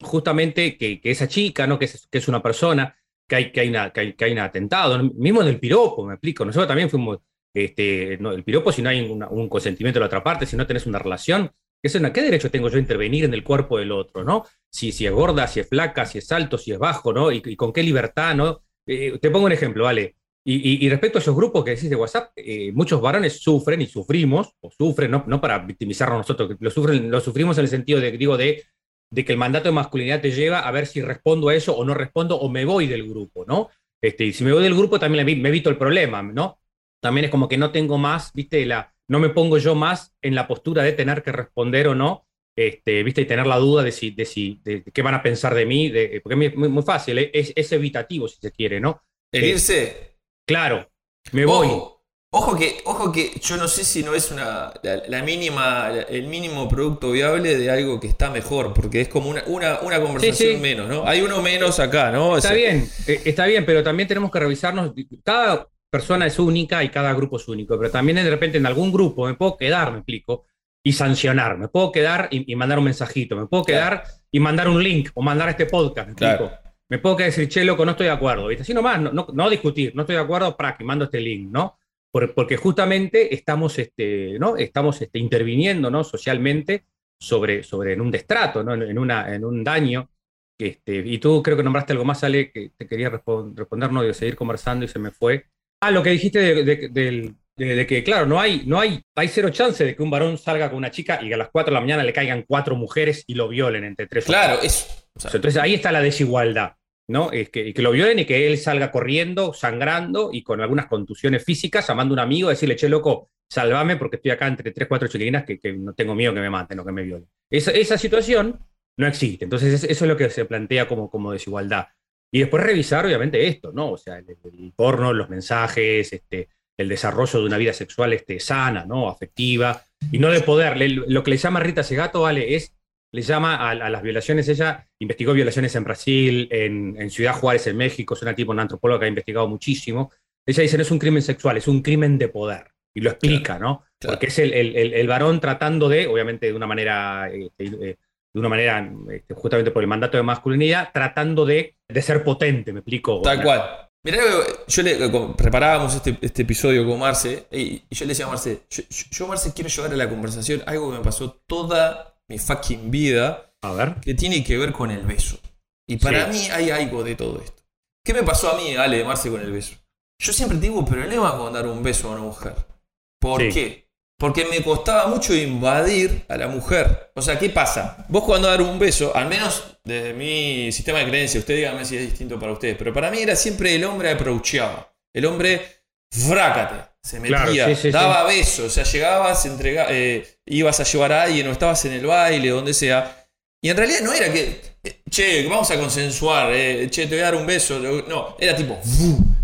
justamente que, que esa chica, ¿no? que, es, que es una persona, que hay, que hay, que hay, un atentado, mismo en el piropo, me explico. Nosotros también fuimos, este, no, el piropo si no hay un consentimiento de la otra parte, si no tenés una relación, es una, ¿qué derecho tengo yo a intervenir en el cuerpo del otro, ¿no? Si, si es gorda, si es flaca, si es alto, si es bajo, ¿no? Y, con qué libertad, ¿no? Eh, te pongo un ejemplo, ¿vale? Y, y- respecto a esos grupos que decís de WhatsApp, eh, muchos varones sufren y sufrimos, o sufren, no, no para victimizarnos nosotros, lo, sufren, lo sufrimos en el sentido de, digo, de, de que el mandato de masculinidad te lleva a ver si respondo a eso o no respondo o me voy del grupo, ¿no? Este, y si me voy del grupo también me evito el problema, ¿no? También es como que no tengo más, ¿viste? La, no me pongo yo más en la postura de tener que responder o no, este, ¿viste? Y tener la duda de, si, de, si, de, qué van a pensar de mí, de, porque es muy, muy fácil, ¿eh? es, es evitativo si se quiere, ¿no? El Sí. irse. Claro, me voy. Ojo, ojo que, ojo que yo no sé si no es una, la, la mínima, la- el mínimo producto viable de algo que está mejor, porque es como una, una, una conversación sí. menos, ¿no? Hay uno menos acá, ¿no? O Está sea, bien, eh, está bien, pero también tenemos que revisarnos. Cada persona es única y cada grupo es único, pero también de repente en algún grupo me puedo quedar, me explico, y sancionar, me puedo quedar y, y mandar un mensajito, me puedo quedar y mandar un link o mandar este podcast, me explico. Me puedo quedar y decir, che, loco, no estoy de acuerdo, ¿viste? Así nomás, no, no, no discutir, no estoy de acuerdo, para que mando este link, ¿no? Por- porque justamente estamos, este, ¿no? estamos este, interviniendo ¿no? socialmente sobre, sobre en un destrato, ¿no? en, una, en un daño. Este, y tú creo que nombraste algo más, Ale, que te quería respon- responder, no, de seguir conversando y se me fue. Ah, lo que dijiste de, de- del- de- de que, claro, no hay, no hay, hay cero chance de que un varón salga con una chica y que a las 4 de la mañana le caigan cuatro mujeres y lo violen entre tres Claro, eso. Entonces ahí está la desigualdad, ¿no? Es que, y que lo violen y que él salga corriendo, sangrando y con algunas contusiones físicas, llamando a un amigo a decirle, che, loco, salvame porque estoy acá entre tres, cuatro chiquilinas que, que no tengo miedo que me maten o que me violen. Esa, esa situación no existe. Entonces es- eso es lo que se plantea como, como desigualdad. Y después revisar, obviamente, esto, ¿no? O sea, el, porno, los mensajes, este, el desarrollo de una vida sexual este, sana, ¿no? Afectiva, y no de poder. Lo que le llama Rita Segato, ¿vale? Es le llama a, a las violaciones, ella investigó violaciones en Brasil, en, en Ciudad Juárez, en México, es una tipo, una antropóloga que ha investigado muchísimo. Ella dice, no es un crimen sexual, es un crimen de poder. Y lo explica, ¿no? claro. Porque es el, el- el- el varón tratando de, obviamente de una manera, este, eh, de una manera, este, justamente por el mandato de masculinidad, tratando de, de ser potente, me explico. Tal cual. Mirá, yo le preparábamos este, este episodio con Marce y, y yo le decía a Marce, yo- yo, Marce quiero llevar a la conversación algo que me pasó toda mi fucking vida A ver. que tiene que ver con el beso. Y para Sí. mí hay algo de todo esto. ¿Qué me pasó a mí, Ale, Marce, con el beso? Yo siempre tengo problemas con dar un beso a una mujer. ¿Por Sí. qué? Porque me costaba mucho invadir a la mujer. O sea, ¿qué pasa? Vos cuando dar un beso, al menos desde mi sistema de creencia, usted dígame si es distinto para ustedes, pero para mí era siempre el hombre approachaba. El hombre, frácate, se metía, Claro, sí, sí, daba besos, o sea, llegabas, entrega, eh, ibas a llevar a alguien o estabas en el baile, donde sea. Y en realidad no era que, eh, che, vamos a consensuar, eh, che, te voy a dar un beso. No, era tipo,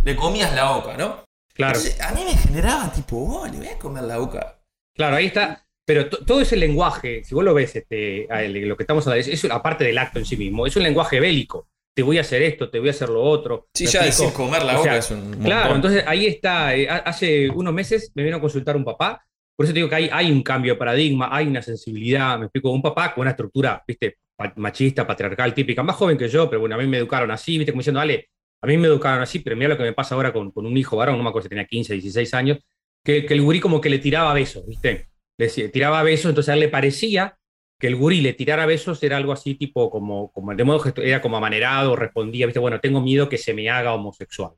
le comías la boca, ¿no? Claro. Entonces, a mí me generaba tipo, oh, le voy a comer la boca. Claro, ahí está. Pero to- todo ese lenguaje, si vos lo ves, este, a- lo que estamos hablando, es, es aparte del acto en sí mismo, es un lenguaje bélico. Te voy a hacer esto, te voy a hacer lo otro. Sí, ¿Me ya decir comer la O boca sea, es un montón. Claro, entonces ahí está. eh, ha- hace unos meses me vino a consultar un papá. Por eso te digo que hay, hay un cambio de paradigma, hay una sensibilidad. Me explico, un papá con una estructura, viste, machista, patriarcal, típica, más joven que yo, pero bueno, a mí me educaron así, viste, como diciendo, dale, a mí me educaron así, pero mira lo que me pasa ahora con, con un hijo varón, no me acuerdo si tenía 15, 16 años, que, que el gurí como que le tiraba besos, viste. Le tiraba besos, entonces a él le parecía que el gurí le tirara besos era algo así tipo como, como de modo era como amanerado, respondía, viste, bueno, tengo miedo que se me haga homosexual.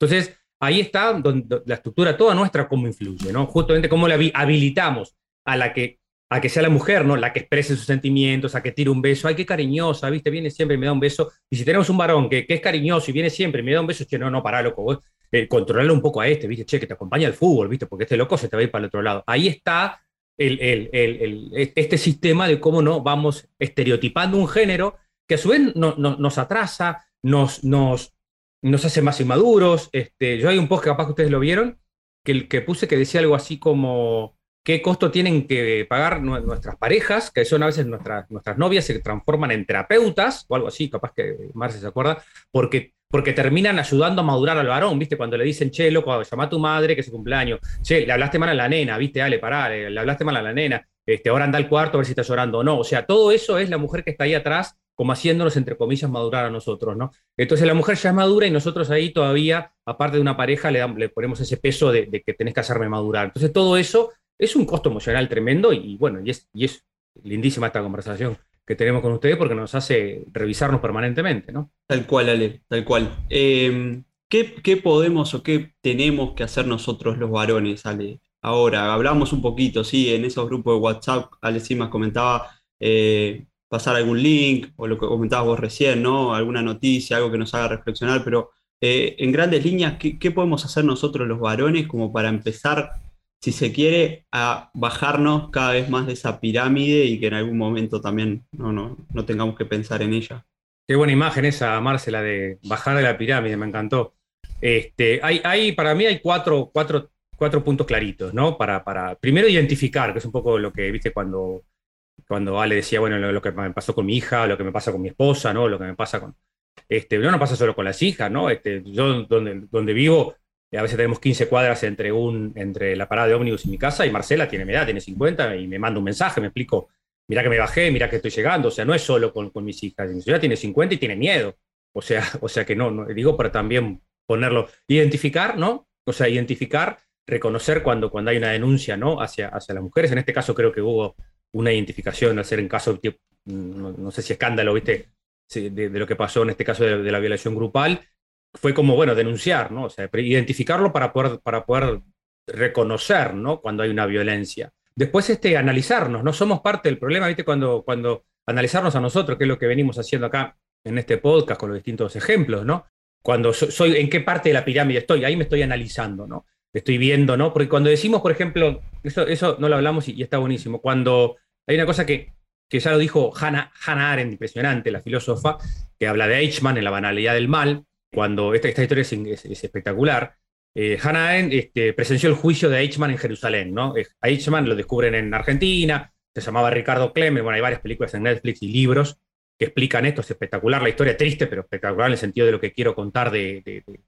Entonces, ahí está donde, la estructura toda nuestra cómo influye, ¿no? Justamente cómo la habi- habilitamos a la que a que sea la mujer, ¿no? La que exprese sus sentimientos, a que tire un beso, ay, qué cariñosa, ¿viste? Viene siempre y me da un beso. Y si tenemos un varón que, que es cariñoso y viene siempre y me da un beso, che, no, no, pará, loco, vos, eh, un poco a este, ¿viste? Che, que te acompaña al fútbol, ¿viste? Porque este loco se te va a ir para el otro lado. Ahí está el, el- este sistema de cómo no vamos estereotipando un género que a su vez no- no- nos atrasa, nos, nos, nos hace más inmaduros. Este, yo hay un post que capaz que ustedes lo vieron, que, el que puse que decía algo así como qué costo tienen que pagar nu- nuestras parejas, que son a veces nuestras, nuestras novias, se transforman en terapeutas, o algo así, capaz que Marce se acuerda, porque, porque terminan ayudando a madurar al varón, ¿viste? Cuando le dicen, che, loco, llama a tu madre que es su cumpleaños, che, le hablaste mal a la nena, ¿viste? Ale, pará, le, hablaste mal a la nena, este, ahora anda al cuarto a ver si está llorando o no. O sea, todo eso es la mujer que está ahí atrás, como haciéndonos, entre comillas, madurar a nosotros, ¿no? Entonces la mujer ya es madura y nosotros ahí todavía, aparte de una pareja, le, dam- le ponemos ese peso de, que tenés que hacerme madurar. Entonces todo eso es un costo emocional tremendo y, bueno, y es, y es lindísima esta conversación que tenemos con ustedes porque nos hace revisarnos permanentemente, ¿no? Tal cual, Ale, tal cual. Eh, ¿qué, podemos o qué tenemos que hacer nosotros los varones, Ale? Ahora, hablamos un poquito, sí, en esos grupos de WhatsApp, Ale Simas comentaba eh, pasar algún link, o lo que comentabas vos recién, ¿no? Alguna noticia, algo que nos haga reflexionar, pero eh, en grandes líneas, ¿qué, qué podemos hacer nosotros los varones como para empezar, si se quiere, a bajarnos cada vez más de esa pirámide y que en algún momento también no, no, no tengamos que pensar en ella? Qué buena imagen esa, Marcela, de bajar de la pirámide, me encantó. Este, hay, hay, para mí hay cuatro, cuatro, cuatro puntos claritos, ¿no? Para, para, primero, identificar, que es un poco lo que, viste, cuando, cuando Ale decía, bueno, lo, que me pasó con mi hija, lo que me pasa con mi esposa, ¿no? Lo que me pasa con... Este, no, no pasa solo con las hijas, ¿no? Este, yo donde, donde vivo, a veces tenemos 15 cuadras entre, un, entre la parada de ómnibus y mi casa, y Marcela tiene mi edad, tiene 50, y me manda un mensaje, me explico, mira que me bajé, mira que estoy llegando, o sea, no es solo con, con mis hijas, mi señora tiene 50 y tiene miedo, o sea, o sea que no, no, digo para también ponerlo, identificar, ¿no? O sea, identificar, reconocer cuando, cuando hay una denuncia, ¿no? Hacia, hacia las mujeres, en este caso creo que hubo una identificación al ser en caso, no, no sé si escándalo, ¿viste? De, de, lo que pasó en este caso de, la violación grupal, fue como, bueno, denunciar, ¿no? O sea, identificarlo para poder, para poder reconocer, ¿no? Cuando hay una violencia. Después, este, analizarnos, ¿no? Somos parte del problema, ¿viste? Cuando, cuando analizarnos a nosotros, que es lo que venimos haciendo acá en este podcast con los distintos ejemplos, ¿no? Cuando so, soy, en qué parte de la pirámide estoy, ahí me estoy analizando, ¿no? Estoy viendo, ¿no? Porque cuando decimos, por ejemplo, eso, eso no lo hablamos y, y está buenísimo, cuando hay una cosa que, que ya lo dijo Hannah, Hannah Arendt, impresionante, la filósofa, que habla de Eichmann en la banalidad del mal, cuando esta, esta historia es, es, es espectacular. Eh, Hannah Arendt este, presenció el juicio de Eichmann en Jerusalén, ¿no? A Eichmann lo descubren en Argentina, se llamaba Ricardo Clemen, bueno, hay varias películas en Netflix y libros que explican esto, es espectacular, la historia triste, pero espectacular en el sentido de lo que quiero contar de, de, de,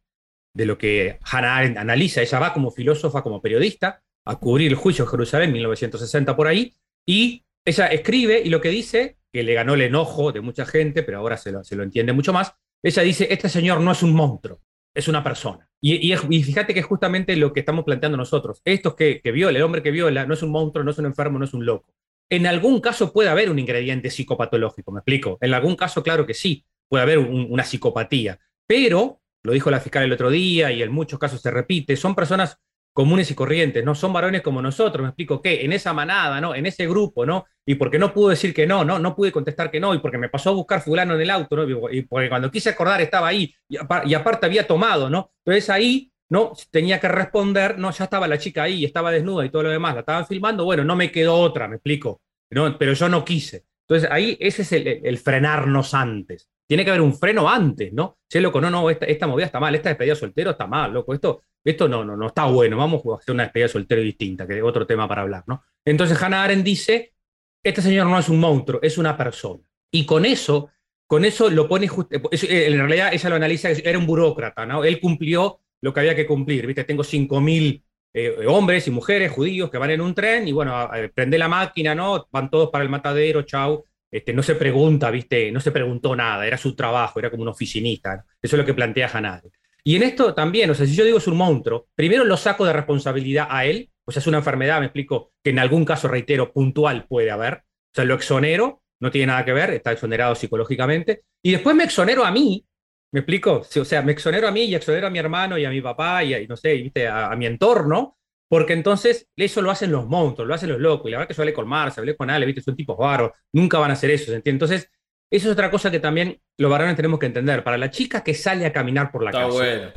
de lo que Hannah Arendt analiza. Ella va como filósofa, como periodista, a cubrir el juicio de Jerusalén, 1960 por ahí, y ella escribe y lo que dice, que le ganó el enojo de mucha gente, pero ahora se lo, se lo entiende mucho más, ella dice, este señor no es un monstruo, es una persona. Y, fíjate que es justamente lo que estamos planteando nosotros. Estos que, que viola, el hombre que viola, no es un monstruo, no es un enfermo, no es un loco. En algún caso puede haber un ingrediente psicopatológico, ¿me explico? En algún caso, claro que sí, puede haber un, una psicopatía. Pero, lo dijo la fiscal el otro día y en muchos casos se repite, son personas comunes y corrientes, ¿no? Son varones como nosotros, me explico qué, en esa manada, ¿no? En ese grupo, ¿no? Y porque no pude decir que no, ¿no? No pude contestar que no, y porque me pasó a buscar fulano en el auto, ¿no? Y porque cuando quise acordar estaba ahí, y, aparte había tomado, ¿no? Entonces ahí, ¿no? Tenía que responder, no, ya estaba la chica ahí, estaba desnuda y todo lo demás, la estaban filmando, bueno, no me quedó otra, me explico, ¿no? Pero yo no quise. Entonces ahí ese es el frenarnos antes. Tiene que haber un freno antes, ¿no? Che, loco, no, no, esta, movida está mal, esta despedida soltero está mal, loco, esto, esto no, no, no está bueno, vamos a hacer una despedida soltero distinta, que es otro tema para hablar, ¿no? Entonces Hannah Arendt dice, este señor no es un monstruo, es una persona. Y con eso, con eso lo pone, eh, en realidad ella lo analiza, era un burócrata, ¿no? Él cumplió lo que había que cumplir, ¿viste? Tengo 5.000 eh, hombres y mujeres judíos que van en un tren y bueno, prende la máquina, ¿no? Van todos para el matadero, chau. Este, no se pregunta, ¿viste? No se preguntó nada, era su trabajo, era como un oficinista. Eso es lo que plantea Hanade. Y en esto también, o sea, si yo digo es un monstruo, primero lo saco de responsabilidad a él, o sea, es una enfermedad, me explico, que en algún caso, reitero, puntual puede haber. O sea, lo exonero, no tiene nada que ver, está exonerado psicológicamente. Y después me exonero a mí, ¿me explico? O sea, me exonero a mí y exonero a mi hermano y a mi papá y, no sé, ¿viste? a mi entorno, porque entonces eso lo hacen los monstruos, lo hacen los locos. Y la verdad que yo hablé con Marcia, hablé con Ale, ¿viste? son tipos varos, nunca van a hacer eso, ¿se entiende? Entonces, eso es otra cosa que también los varones tenemos que entender. Para la chica que sale a caminar por la está Bueno.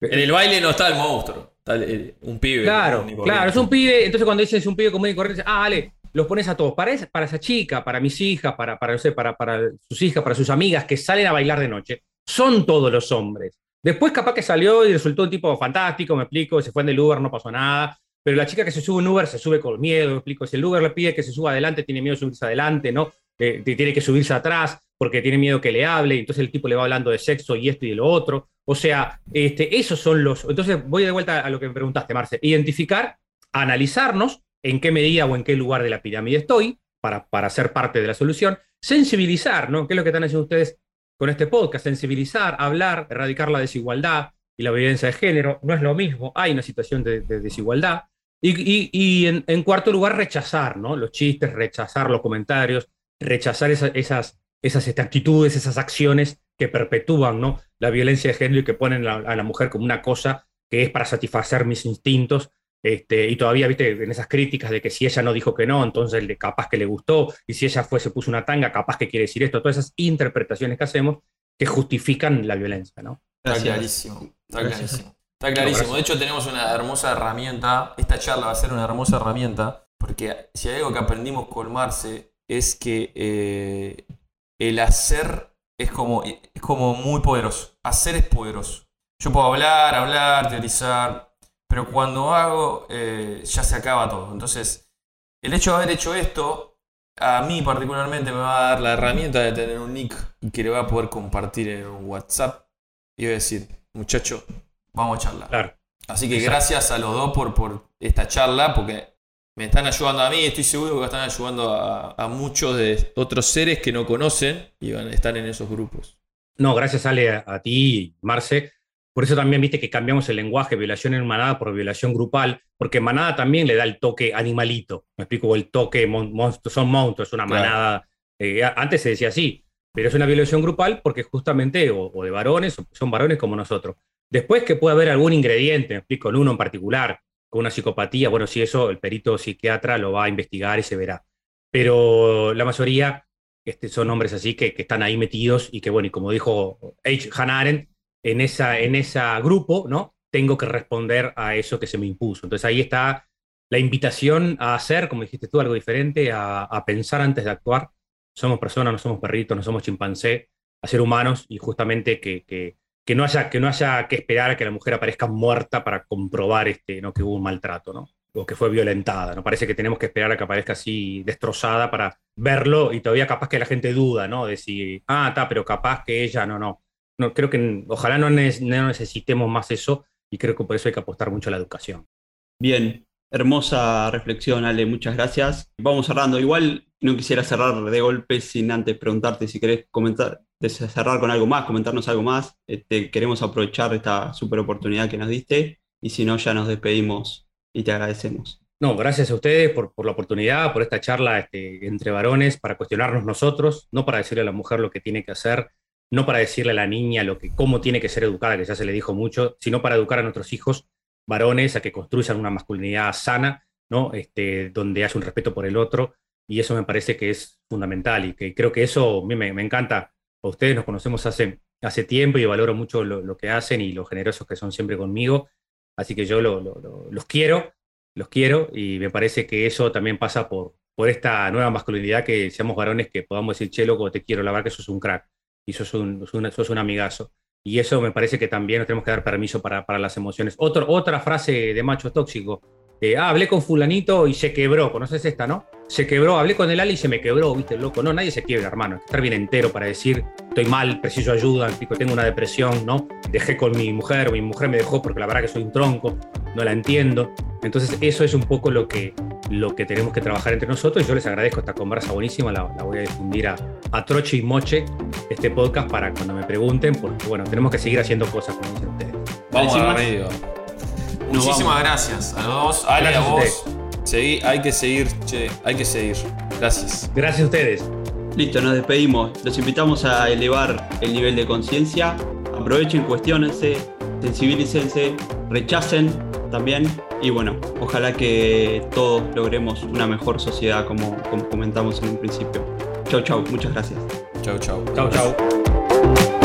En el baile no está el monstruo, está un pibe. Claro, claro, es un pibe. Entonces, cuando dices un pibe común y corriente, ah, Ale, los pones a todos. Para esa, para esa chica, para mis hijas, para, para, no sé, para, para sus hijas, para sus amigas que salen a bailar de noche, son todos los hombres. Después capaz que salió y resultó un tipo fantástico, me explico, se fue en el Uber, no pasó nada. Pero la chica que se sube un Uber se sube con miedo, me explico. Si el Uber le pide que se suba adelante, tiene miedo de subirse adelante, ¿no? Eh, tiene que subirse atrás porque tiene miedo que le hable, y entonces el tipo le va hablando de sexo y esto y de lo otro. O sea, este, esos son los... Entonces voy de vuelta a lo que me preguntaste, Marce. Identificar, analizarnos en qué medida o en qué lugar de la pirámide estoy para, para ser parte de la solución. Sensibilizar, ¿no? ¿Qué es lo que están haciendo ustedes con este podcast, sensibilizar, hablar, erradicar la desigualdad y la violencia de género. No es lo mismo, hay una situación de, desigualdad. Y, en, cuarto lugar, rechazar ¿no? los chistes, rechazar los comentarios, rechazar esas, esas este, actitudes, esas acciones que perpetúan ¿no? la violencia de género y que ponen a, la mujer como una cosa que es para satisfacer mis instintos. Este, y todavía, viste, en esas críticas de que si ella no dijo que no, entonces capaz que le gustó, y si ella fue, se puso una tanga, capaz que quiere decir esto, todas esas interpretaciones que hacemos que justifican la violencia, ¿no? Está clarísimo, está clarísimo. Está clarísimo. De hecho, tenemos una hermosa herramienta. Esta charla va a ser una hermosa herramienta. Porque si hay algo que aprendimos con Marce es que eh, el hacer es como, es como muy poderoso. Hacer es poderoso. Yo puedo hablar, hablar, teorizar, pero cuando hago eh, ya se acaba todo. Entonces, el hecho de haber hecho esto, a mí particularmente me va a dar la herramienta de tener un nick y que le va a poder compartir en un WhatsApp y voy a decir, muchacho, vamos a charlar. Así que gracias a los dos por, por esta charla, porque me están ayudando a mí, estoy seguro que están ayudando a, muchos de otros seres que no conocen y van a estar en esos grupos. No, gracias Ale, a, a ti, Marce. Por eso también viste que cambiamos el lenguaje, violación en manada por violación grupal, porque manada también le da el toque animalito. Me explico, el toque, monstruos, son monstruos, una manada. Eh, antes se decía así, pero es una violación grupal porque justamente, o, de varones, son varones como nosotros. Después que puede haber algún ingrediente, me explico, en uno en particular, con una psicopatía, bueno, si eso el perito psiquiatra lo va a investigar y se verá. Pero la mayoría este, son hombres así que, están ahí metidos y que, bueno, y como dijo H. Hannah Arendt, en esa, en ese grupo, ¿no? Tengo que responder a eso que se me impuso. Entonces ahí está la invitación a hacer, como dijiste tú, algo diferente, a pensar antes de actuar somos personas, no somos perritos, no somos chimpancé, a ser humanos y justamente que, que, no haya, que no haya que esperar a que la mujer aparezca muerta para comprobar este, ¿no? que hubo un maltrato, ¿no? o que fue violentada. ¿no? Parece que tenemos que esperar a que aparezca así destrozada para verlo y todavía capaz que la gente duda, ¿no? De si, ah, está, pero capaz que ella, no, no. No creo que ojalá no, no necesitemos más eso y creo que por eso hay que apostar mucho a la educación. Bien, hermosa reflexión, Ale, muchas gracias. Vamos cerrando. Igual no quisiera cerrar de golpe sin antes preguntarte si querés comentar, cerrar con algo más, comentarnos algo más. Este, queremos aprovechar esta super oportunidad que nos diste y si no, ya nos despedimos y te agradecemos. No, gracias a ustedes por, por la oportunidad, por esta charla este, entre varones para cuestionarnos nosotros, no para decirle a la mujer lo que tiene que hacer, no para decirle a la niña lo que, cómo tiene que ser educada, que ya se le dijo mucho, sino para educar a nuestros hijos varones a que construyan una masculinidad sana, ¿no? Este, donde haya un respeto por el otro, y eso me parece que es fundamental y que creo que eso mí me, encanta. A ustedes nos conocemos hace, hace tiempo y valoro mucho lo, que hacen y lo generosos que son siempre conmigo, así que yo los quiero, los quiero y me parece que eso también pasa por, por esta nueva masculinidad, que seamos varones que podamos decir, che, loco, te quiero, la verdad que sos un crack y sos un, sos un amigazo. Y eso me parece que también nos tenemos que dar permiso para, para las emociones. otra frase de macho tóxico. Eh, ah, hablé con fulanito y se quebró. ¿Conoces esta, no? Se quebró. Hablé con el Ali y se me quebró, ¿viste, loco? No, nadie se quiebra, hermano. Hay que estar bien entero para decir, estoy mal, preciso ayuda, tengo una depresión, ¿no? Dejé con mi mujer, mi mujer me dejó porque la verdad que soy un tronco, no la entiendo. Entonces, eso es un poco lo que, lo que tenemos que trabajar entre nosotros. Y yo les agradezco esta conversa buenísima. La, voy a difundir a, a Troche y Moche, este podcast, para cuando me pregunten, porque bueno, tenemos que seguir haciendo cosas, como dicen ustedes. Vamos a ver, Muchísimas gracias a los dos. Ale, a vos. Seguí, hay que seguir, che, hay que seguir. Gracias. Gracias a ustedes. Listo, nos despedimos. Los invitamos a elevar el nivel de conciencia. Aprovechen, cuestionense, sensibilícense, rechacen también. Y bueno, ojalá que todos logremos una mejor sociedad como, como comentamos en un principio. Chau, chau. Muchas gracias. Chau, chau. Chau, chau.